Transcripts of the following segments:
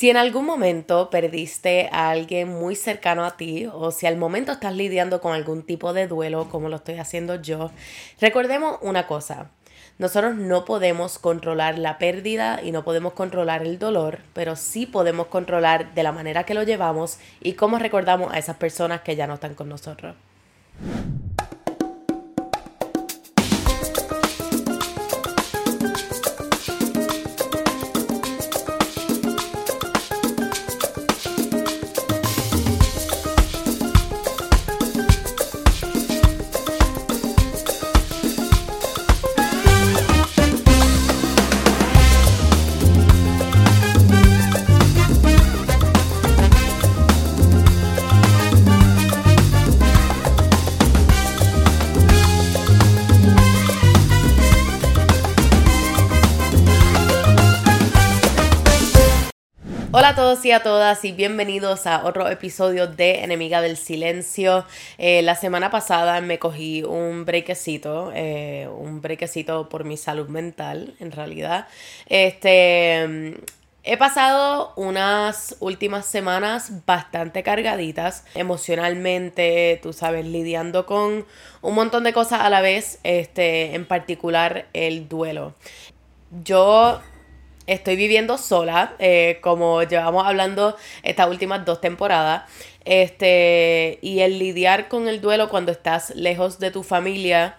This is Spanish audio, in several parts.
Si en algún momento perdiste a alguien muy cercano a ti o si al momento estás lidiando con algún tipo de duelo como lo estoy haciendo yo, recordemos una cosa. Nosotros no podemos controlar la pérdida y no podemos controlar el dolor, pero sí podemos controlar de la manera que lo llevamos y cómo recordamos a esas personas que ya no están con nosotros. Y a todas y bienvenidos a otro episodio de Enemiga del Silencio. Eh, la semana pasada me cogí un brequecito, eh, un brequecito por mi salud mental en realidad. Este, He pasado unas últimas semanas bastante cargaditas emocionalmente, tú sabes, lidiando con un montón de cosas a la vez, este, en particular el duelo. Yo estoy viviendo sola, eh, como llevamos hablando estas últimas dos temporadas. Este, y el lidiar con el duelo cuando estás lejos de tu familia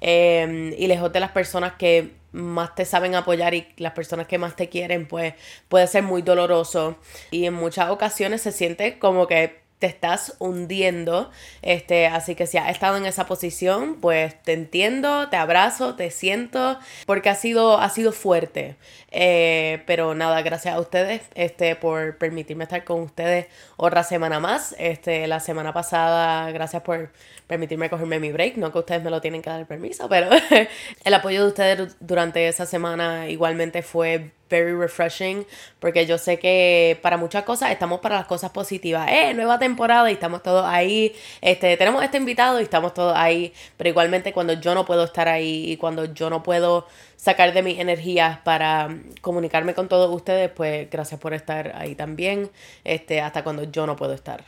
em, y lejos de las personas que más te saben apoyar y las personas que más te quieren, pues puede ser muy doloroso. Y en muchas ocasiones se siente como que te estás hundiendo. Este, así que si has estado en esa posición, pues te entiendo, te abrazo, te siento, porque ha sido, ha sido fuerte. Eh, pero nada, gracias a ustedes este, por permitirme estar con ustedes otra semana más. Este, la semana pasada, gracias por permitirme cogerme mi break. No que ustedes me lo tienen que dar permiso, pero el apoyo de ustedes durante esa semana igualmente fue very refreshing porque yo sé que para muchas cosas estamos para las cosas positivas. Eh, nueva temporada y estamos todos ahí. Este, tenemos este invitado y estamos todos ahí, pero igualmente cuando yo no puedo estar ahí y cuando yo no puedo sacar de mis energías para comunicarme con todos ustedes, pues gracias por estar ahí también, este, hasta cuando yo no puedo estar.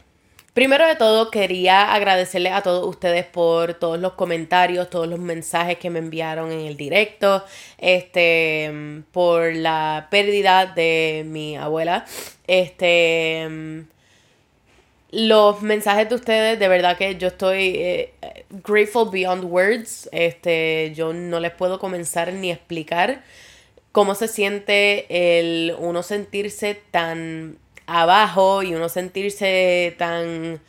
Primero de todo, quería agradecerles a todos ustedes por todos los comentarios, todos los mensajes que me enviaron en el directo, este, por la pérdida de mi abuela. Este, los mensajes de ustedes, de verdad que yo estoy eh, grateful beyond words. Este, yo no les puedo comenzar ni explicar cómo se siente el uno sentirse tan abajo y uno sentirse tan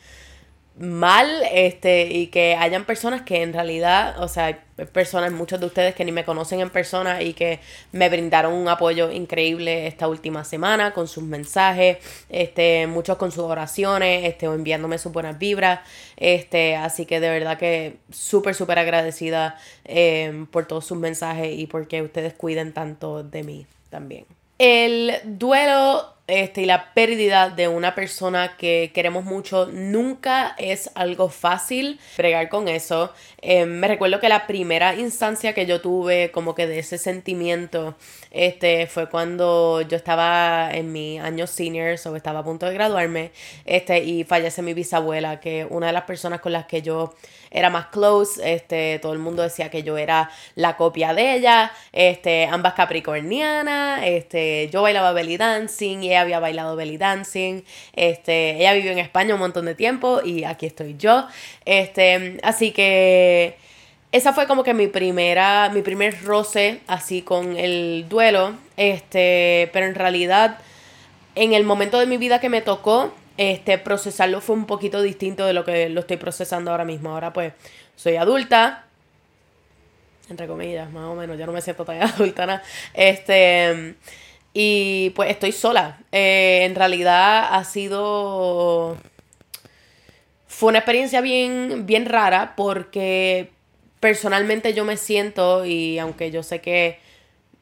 mal este y que hayan personas que en realidad, o sea, personas, muchos de ustedes que ni me conocen en persona y que me brindaron un apoyo increíble esta última semana con sus mensajes, este, muchos con sus oraciones, este, o enviándome sus buenas vibras, este, así que de verdad que súper, súper agradecida eh, por todos sus mensajes y porque ustedes cuiden tanto de mí también. El duelo este, y la pérdida de una persona que queremos mucho nunca es algo fácil bregar con eso. Eh, me recuerdo que la primera instancia que yo tuve como que de ese sentimiento este, fue cuando yo estaba en mi año senior, o estaba a punto de graduarme, este, y fallece mi bisabuela, que una de las personas con las que yo era más close, este, todo el mundo decía que yo era la copia de ella, este, ambas capricornianas, este, yo bailaba belly dancing y había bailado belly dancing. Este, ella vivió en España un montón de tiempo y aquí estoy yo. Este, así que esa fue como que mi primera, mi primer roce así con el duelo. Este, pero en realidad, en el momento de mi vida que me tocó, este, procesarlo fue un poquito distinto de lo que lo estoy procesando ahora mismo. Ahora pues soy adulta, entre comillas, más o menos, ya no me siento tan nada. Este, y pues estoy sola. Eh, en realidad ha sido... Fue una experiencia bien, bien rara porque personalmente yo me siento y aunque yo sé que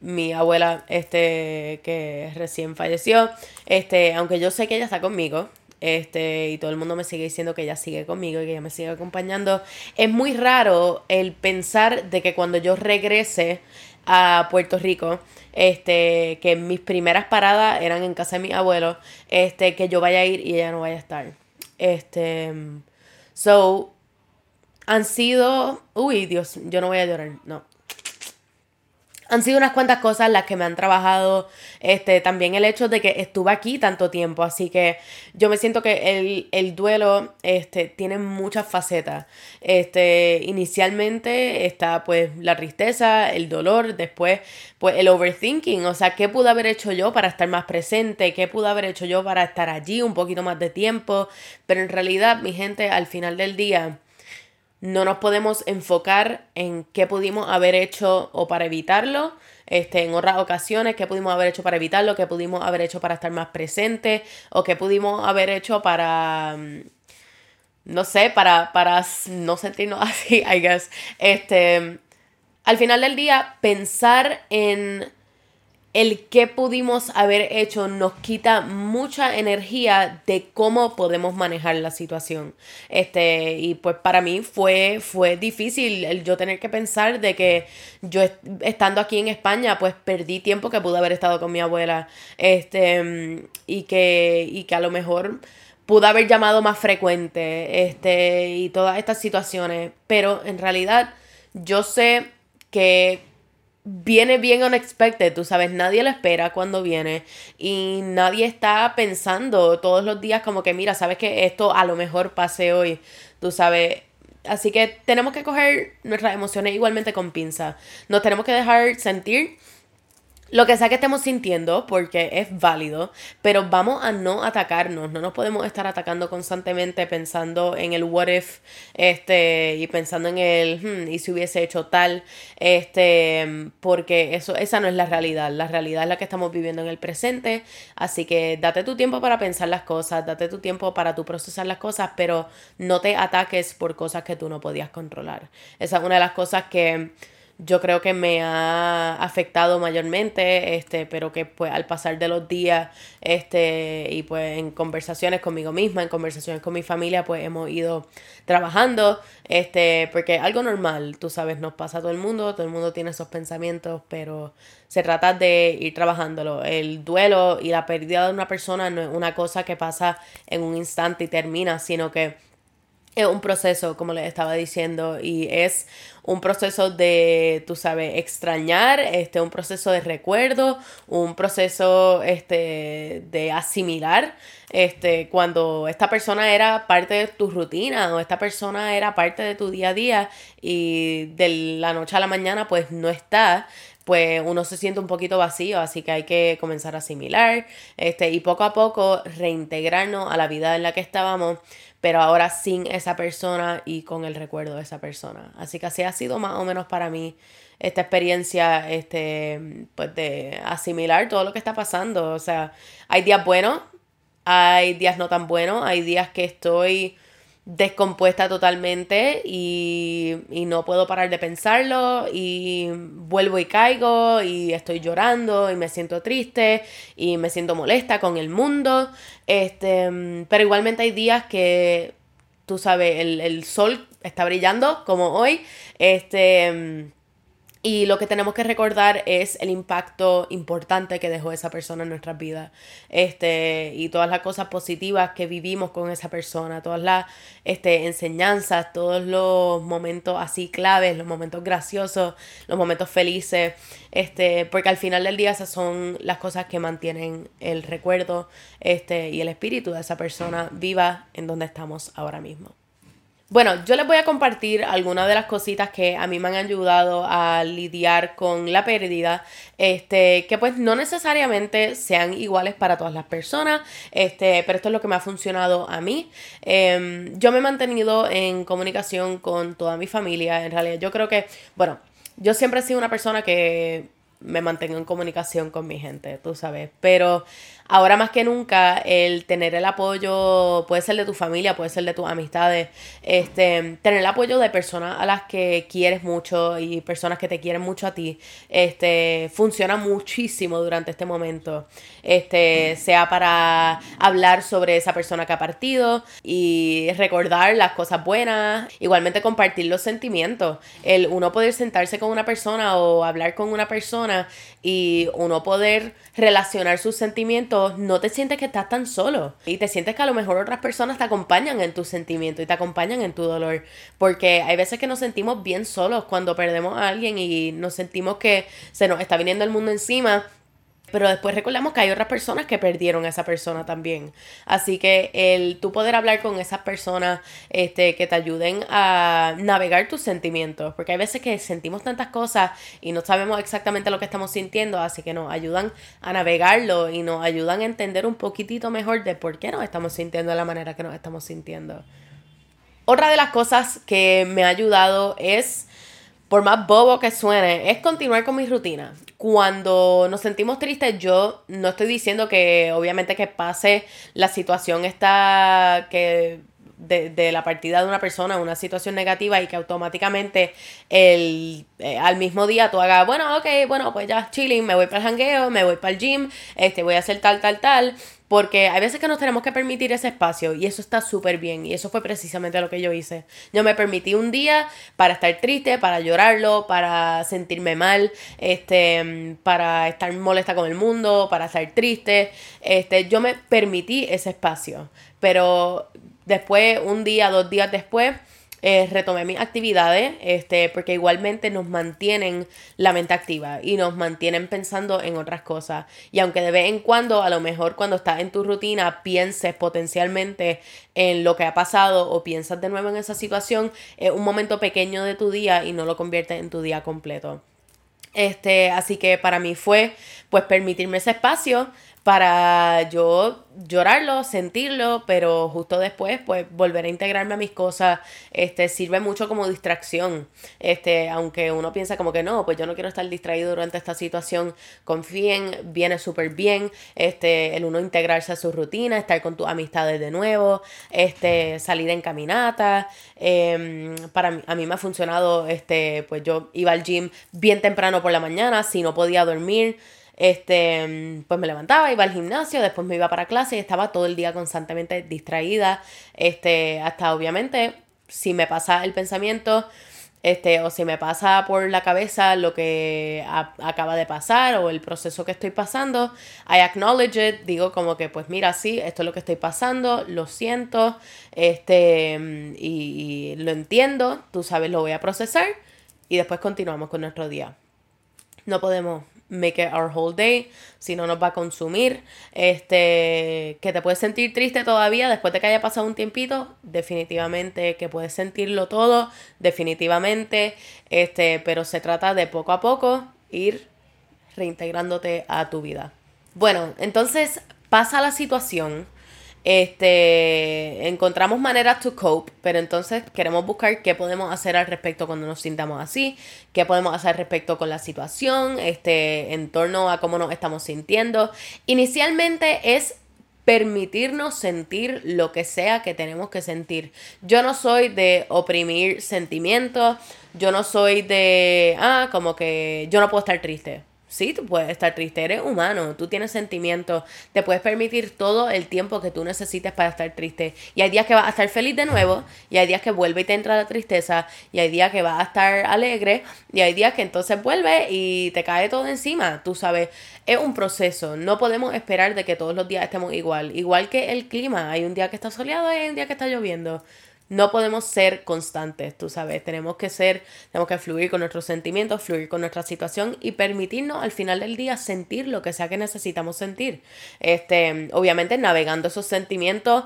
mi abuela, este, que recién falleció, este, aunque yo sé que ella está conmigo, este, y todo el mundo me sigue diciendo que ella sigue conmigo y que ella me sigue acompañando, es muy raro el pensar de que cuando yo regrese a Puerto Rico, este, que mis primeras paradas eran en casa de mi abuelo, este, que yo vaya a ir y ella no vaya a estar. Este, so, han sido, uy, Dios, yo no voy a llorar, no han sido unas cuantas cosas las que me han trabajado. Este, también el hecho de que estuve aquí tanto tiempo. Así que yo me siento que el, duelo este, tiene muchas facetas. Este, inicialmente está pues la tristeza, el dolor, después pues el overthinking. O sea, ¿qué pude haber hecho yo para estar más presente? ¿Qué pude haber hecho yo para estar allí un poquito más de tiempo? Pero en realidad, mi gente, al final del día no nos podemos enfocar en qué pudimos haber hecho o para evitarlo, este, en otras ocasiones, qué pudimos haber hecho para evitarlo, qué pudimos haber hecho para estar más presentes, o qué pudimos haber hecho para, mm, no sé, para, para no sentirnos así, I guess. Este, al final del día, pensar en el que pudimos haber hecho nos quita mucha energía de cómo podemos manejar la situación. Este, y pues para mí fue, fue difícil el yo tener que pensar de que yo estando aquí en España, pues perdí tiempo que pude haber estado con mi abuela. Este, y que, y que a lo mejor pude haber llamado más frecuente. Este, y todas estas situaciones. Pero en realidad, yo sé que viene bien unexpected, tú sabes, nadie lo espera cuando viene y nadie está pensando todos los días como que mira, sabes que esto a lo mejor pase hoy, tú sabes. Así que tenemos que coger nuestras emociones igualmente con pinza. Nos tenemos que dejar sentir lo que sea que estemos sintiendo, porque es válido, pero vamos a no atacarnos, no nos podemos estar atacando constantemente pensando en el what if, este, y pensando en el, hmm, y si hubiese hecho tal, este, porque eso, esa no es la realidad, la realidad es la que estamos viviendo en el presente, así que date tu tiempo para pensar las cosas, date tu tiempo para tu procesar las cosas, pero no te ataques por cosas que tú no podías controlar. Esa es una de las cosas que yo creo que me ha afectado mayormente, este, pero que pues al pasar de los días, este, y pues en conversaciones conmigo misma, en conversaciones con mi familia, pues hemos ido trabajando, este, porque algo normal, tú sabes, nos pasa a todo el mundo, todo el mundo tiene esos pensamientos, pero se trata de ir trabajándolo. El duelo y la pérdida de una persona no es una cosa que pasa en un instante y termina, sino que es un proceso, como les estaba diciendo, y es un proceso de, tú sabes, extrañar, este, un proceso de recuerdo, un proceso este, de asimilar, este, cuando esta persona era parte de tu rutina o esta persona era parte de tu día a día y de la noche a la mañana pues no está, pues uno se siente un poquito vacío, así que hay que comenzar a asimilar, este, y poco a poco reintegrarnos a la vida en la que estábamos pero ahora sin esa persona y con el recuerdo de esa persona. Así que así ha sido más o menos para mí esta experiencia, este, pues de asimilar todo lo que está pasando. O sea, hay días buenos, hay días no tan buenos, hay días que estoy descompuesta totalmente y, no puedo parar de pensarlo y vuelvo y caigo y estoy llorando y me siento triste y me siento molesta con el mundo. Este, pero igualmente hay días que, tú sabes, el, el sol está brillando como hoy. Este y lo que tenemos que recordar es el impacto importante que dejó esa persona en nuestras vidas. Este, y todas las cosas positivas que vivimos con esa persona, todas las este, enseñanzas, todos los momentos así claves, los momentos graciosos, los momentos felices. Este, porque al final del día esas son las cosas que mantienen el recuerdo este, y el espíritu de esa persona viva en donde estamos ahora mismo. Bueno, yo les voy a compartir algunas de las cositas que a mí me han ayudado a lidiar con la pérdida, este, que pues no necesariamente sean iguales para todas las personas, este, pero esto es lo que me ha funcionado a mí. Em, yo me he mantenido en comunicación con toda mi familia, en realidad yo creo que, bueno, yo siempre he sido una persona que me mantengo en comunicación con mi gente, tú sabes, pero ahora más que nunca el tener el apoyo, puede ser de tu familia, puede ser de tus amistades, este, tener el apoyo de personas a las que quieres mucho y personas que te quieren mucho a ti, este, funciona muchísimo durante este momento. Este, sea para hablar sobre esa persona que ha partido y recordar las cosas buenas, igualmente compartir los sentimientos, el uno poder sentarse con una persona o hablar con una persona y uno poder relacionar sus sentimientos, no te sientes que estás tan solo. Y te sientes que a lo mejor otras personas te acompañan en tus sentimientos y te acompañan en tu dolor, porque hay veces que nos sentimos bien solos cuando perdemos a alguien y nos sentimos que se nos está viniendo el mundo encima pero después recordamos que hay otras personas que perdieron a esa persona también. Así que el tú poder hablar con esas personas este, que te ayuden a navegar tus sentimientos. Porque hay veces que sentimos tantas cosas y no sabemos exactamente lo que estamos sintiendo. Así que nos ayudan a navegarlo y nos ayudan a entender un poquitito mejor de por qué nos estamos sintiendo de la manera que nos estamos sintiendo. Otra de las cosas que me ha ayudado es por más bobo que suene, es continuar con mi rutina. Cuando nos sentimos tristes, yo no estoy diciendo que obviamente que pase la situación esta que de, la partida de una persona, una situación negativa y que automáticamente el, eh, al mismo día tú hagas, bueno, ok, bueno, pues ya chilling, me voy para el jangueo, me voy para el gym, este, voy a hacer tal, tal, tal. Porque hay veces que nos tenemos que permitir ese espacio y eso está súper bien y eso fue precisamente lo que yo hice. Yo me permití un día para estar triste, para llorarlo, para sentirme mal, este, para estar molesta con el mundo, para estar triste. Este, yo me permití ese espacio. Pero después, un día, dos días después, eh, retomé mis actividades, este, porque igualmente nos mantienen la mente activa y nos mantienen pensando en otras cosas. Y aunque de vez en cuando, a lo mejor cuando estás en tu rutina, pienses potencialmente en lo que ha pasado o piensas de nuevo en esa situación, es un momento pequeño de tu día y no lo conviertes en tu día completo. Este, así que para mí fue pues permitirme ese espacio para yo llorarlo, sentirlo, pero justo después, pues volver a integrarme a mis cosas, este, sirve mucho como distracción. Este, aunque uno piensa como que no, pues yo no quiero estar distraído durante esta situación, confíen, viene súper bien, este, el uno integrarse a su rutina, estar con tus amistades de nuevo, este, salir en caminata. Em, para a mí me ha funcionado, este, pues yo iba al gym bien temprano por la mañana, si no podía dormir este, pues me levantaba, iba al gimnasio, después me iba para clase y estaba todo el día constantemente distraída, este, hasta obviamente si me pasa el pensamiento, este, o si me pasa por la cabeza lo que acaba de pasar o el proceso que estoy pasando, I acknowledge it, digo como que pues mira, sí, esto es lo que estoy pasando, lo siento, este, y, y lo entiendo, tú sabes, lo voy a procesar y después continuamos con nuestro día. No podemos make it our whole day, si no nos va a consumir, este, que te puedes sentir triste todavía después de que haya pasado un tiempito, definitivamente que puedes sentirlo todo, definitivamente, este, pero se trata de poco a poco ir reintegrándote a tu vida. Bueno, entonces pasa la situación este, encontramos maneras to cope, pero entonces queremos buscar qué podemos hacer al respecto cuando nos sintamos así, qué podemos hacer al respecto con la situación, este, en torno a cómo nos estamos sintiendo. Inicialmente es permitirnos sentir lo que sea que tenemos que sentir. Yo no soy de oprimir sentimientos, yo no soy de, ah, como que yo no puedo estar triste. Sí, tú puedes estar triste, eres humano, tú tienes sentimientos, te puedes permitir todo el tiempo que tú necesites para estar triste. Y hay días que vas a estar feliz de nuevo, y hay días que vuelve y te entra la tristeza, y hay días que vas a estar alegre, y hay días que entonces vuelve y te cae todo encima. Tú sabes, es un proceso, no podemos esperar de que todos los días estemos igual. Igual que el clima, hay un día que está soleado y hay un día que está lloviendo no podemos ser constantes, tú sabes, tenemos que ser, tenemos que fluir con nuestros sentimientos, fluir con nuestra situación y permitirnos al final del día sentir lo que sea que necesitamos sentir. Este, obviamente navegando esos sentimientos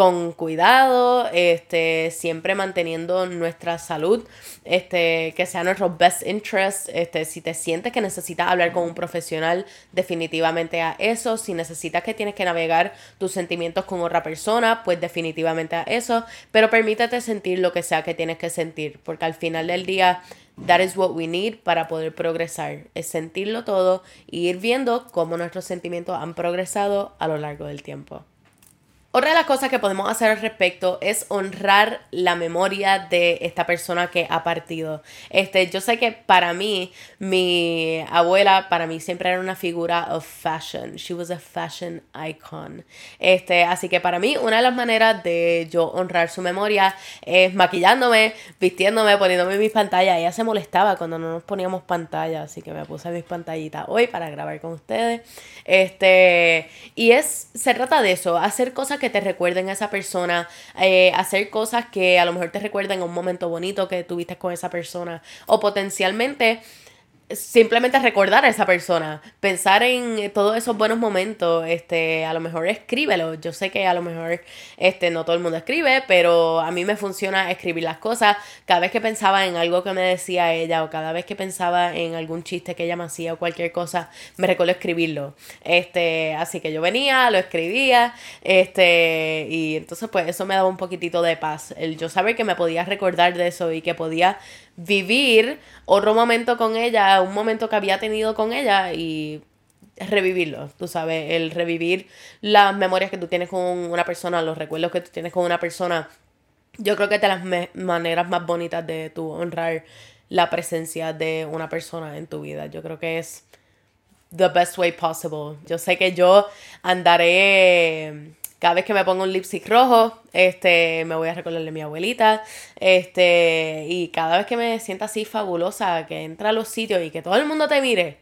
con cuidado, este, siempre manteniendo nuestra salud, este, que sea nuestro best interest, este, si te sientes que necesitas hablar con un profesional, definitivamente a eso, si necesitas que tienes que navegar tus sentimientos con otra persona, pues definitivamente a eso, pero permítete sentir lo que sea que tienes que sentir, porque al final del día That is what we need para poder progresar. Es sentirlo todo y ir viendo cómo nuestros sentimientos han progresado a lo largo del tiempo. Otra de las cosas que podemos hacer al respecto es honrar la memoria de esta persona que ha partido. Este, yo sé que para mí, mi abuela, para mí siempre era una figura of fashion. She was a fashion icon. Este, así que para mí, una de las maneras de yo honrar su memoria es maquillándome, vistiéndome, poniéndome mis pantallas. Ella se molestaba cuando no nos poníamos pantalla, así que me puse mis pantallitas hoy para grabar con ustedes. Este, y es, se trata de eso, hacer cosas que te recuerden a esa persona, eh, hacer cosas que a lo mejor te recuerden a un momento bonito que tuviste con esa persona. O potencialmente simplemente recordar a esa persona, pensar en todos esos buenos momentos, este, a lo mejor escríbelo. Yo sé que a lo mejor este no todo el mundo escribe, pero a mí me funciona escribir las cosas. Cada vez que pensaba en algo que me decía ella o cada vez que pensaba en algún chiste que ella me hacía o cualquier cosa, me recuerdo escribirlo. Este, así que yo venía, lo escribía, este, y entonces pues eso me daba un poquitito de paz. El yo saber que me podía recordar de eso y que podía vivir otro momento con ella, un momento que había tenido con ella y revivirlo, tú sabes, el revivir las memorias que tú tienes con una persona, los recuerdos que tú tienes con una persona. Yo creo que es de las maneras más bonitas de honrar la presencia de una persona en tu vida. Yo creo que es the best way possible. Yo sé que yo andaré cada vez que me pongo un lipstick rojo, este, me voy a recordarle a mi abuelita, este, y cada vez que me sienta así fabulosa, que entra a los sitios y que todo el mundo te mire,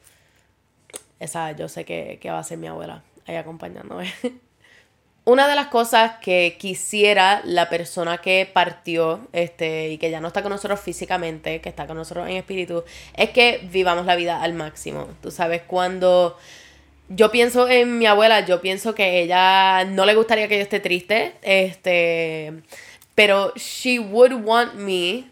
esa yo sé que, que va a ser mi abuela ahí acompañándome. Una de las cosas que quisiera la persona que partió este, y que ya no está con nosotros físicamente, que está con nosotros en espíritu, es que vivamos la vida al máximo. Tú sabes, cuando yo pienso en mi abuela, yo pienso que ella no le gustaría que yo esté triste, este, pero she would want me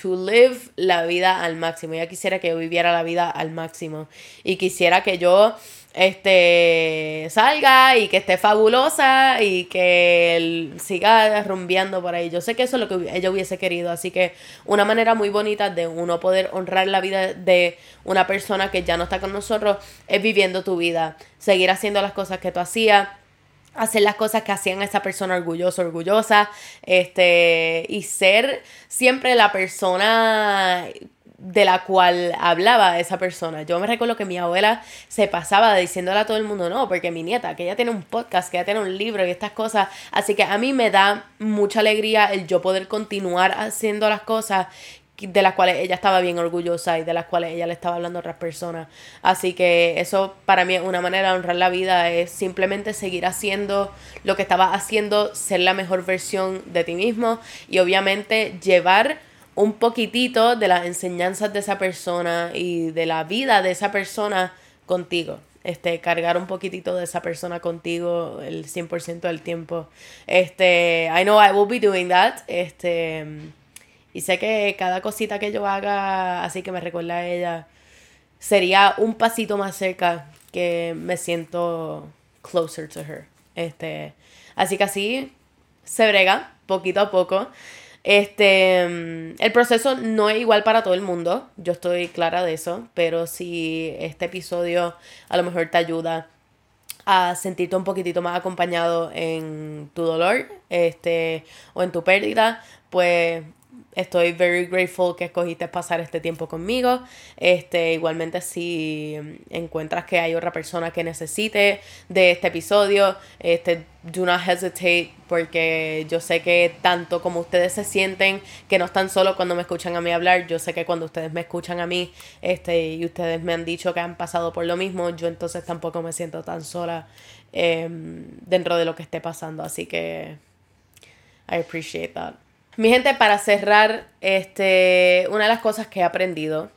to live la vida al máximo. Ella quisiera que yo viviera la vida al máximo y quisiera que yo este salga y que esté fabulosa y que siga rumbeando por ahí. Yo sé que eso es lo que ella hubiese querido, así que una manera muy bonita de uno poder honrar la vida de una persona que ya no está con nosotros es viviendo tu vida, seguir haciendo las cosas que tú hacías hacer las cosas que hacían a esa persona orgullosa, orgullosa, este, y ser siempre la persona de la cual hablaba esa persona. Yo me recuerdo que mi abuela se pasaba diciéndole a todo el mundo, no, porque mi nieta, que ella tiene un podcast, que ella tiene un libro y estas cosas. Así que a mí me da mucha alegría el yo poder continuar haciendo las cosas de las cuales ella estaba bien orgullosa y de las cuales ella le estaba hablando a otras personas. Así que eso para mí es una manera de honrar la vida, es simplemente seguir haciendo lo que estaba haciendo, ser la mejor versión de ti mismo y obviamente llevar un poquitito de las enseñanzas de esa persona y de la vida de esa persona contigo. Este, cargar un poquitito de esa persona contigo el 100% del tiempo. Este, I know I will be doing that. Este, y sé que cada cosita que yo haga, así que me recuerda a ella, sería un pasito más cerca que me siento closer to her. Este, así que así se brega poquito a poco. Este, el proceso no es igual para todo el mundo, yo estoy clara de eso, pero si este episodio a lo mejor te ayuda a sentirte un poquitito más acompañado en tu dolor, este, o en tu pérdida, pues Estoy very grateful que escogiste pasar este tiempo conmigo. Este, igualmente si encuentras que hay otra persona que necesite de este episodio, este, do not hesitate porque yo sé que tanto como ustedes se sienten que no están solos cuando me escuchan a mí hablar, yo sé que cuando ustedes me escuchan a mí, este, y ustedes me han dicho que han pasado por lo mismo, yo entonces tampoco me siento tan sola em, dentro de lo que esté pasando. Así que I appreciate that. Mi gente, para cerrar, este, una de las cosas que he aprendido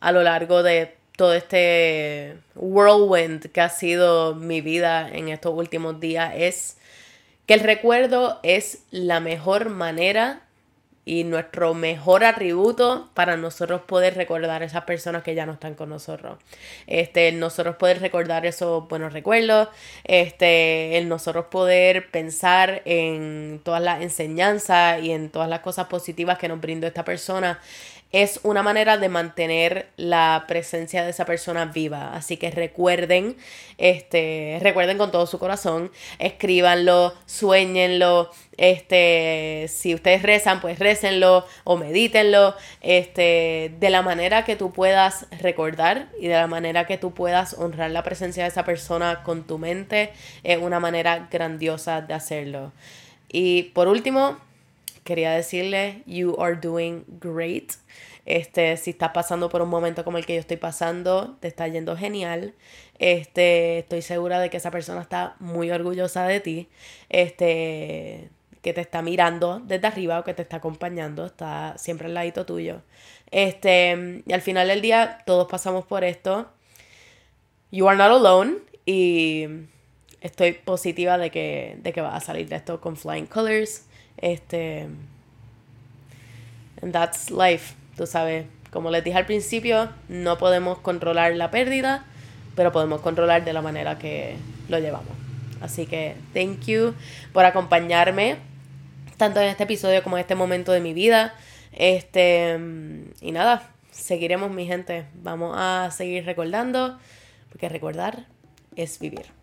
a lo largo de todo este whirlwind que ha sido mi vida en estos últimos días es que el recuerdo es la mejor manera y nuestro mejor atributo para nosotros poder recordar a esas personas que ya no están con nosotros. Este, nosotros poder recordar esos buenos recuerdos, este, el nosotros poder pensar en todas las enseñanzas y en todas las cosas positivas que nos brindó esta persona es una manera de mantener la presencia de esa persona viva. Así que recuerden, este, recuerden con todo su corazón, escríbanlo, sueñenlo, este, si ustedes rezan, pues récenlo o medítenlo, este, de la manera que tú puedas recordar y de la manera que tú puedas honrar la presencia de esa persona con tu mente, es una manera grandiosa de hacerlo. Y por último, quería decirle, you are doing great. Este, si estás pasando por un momento como el que yo estoy pasando, te está yendo genial. Este, estoy segura de que esa persona está muy orgullosa de ti. Este, que te está mirando desde arriba o que te está acompañando, está siempre al ladito tuyo. Este, y al final del día, todos pasamos por esto. You are not alone. Y estoy positiva de que, de que vas a salir de esto con flying colors. Este. And that's life. Tú sabes, como les dije al principio, no podemos controlar la pérdida, pero podemos controlar de la manera que lo llevamos. Así que thank you por acompañarme tanto en este episodio como en este momento de mi vida. Este, y nada, seguiremos mi gente. Vamos a seguir recordando, porque recordar es vivir.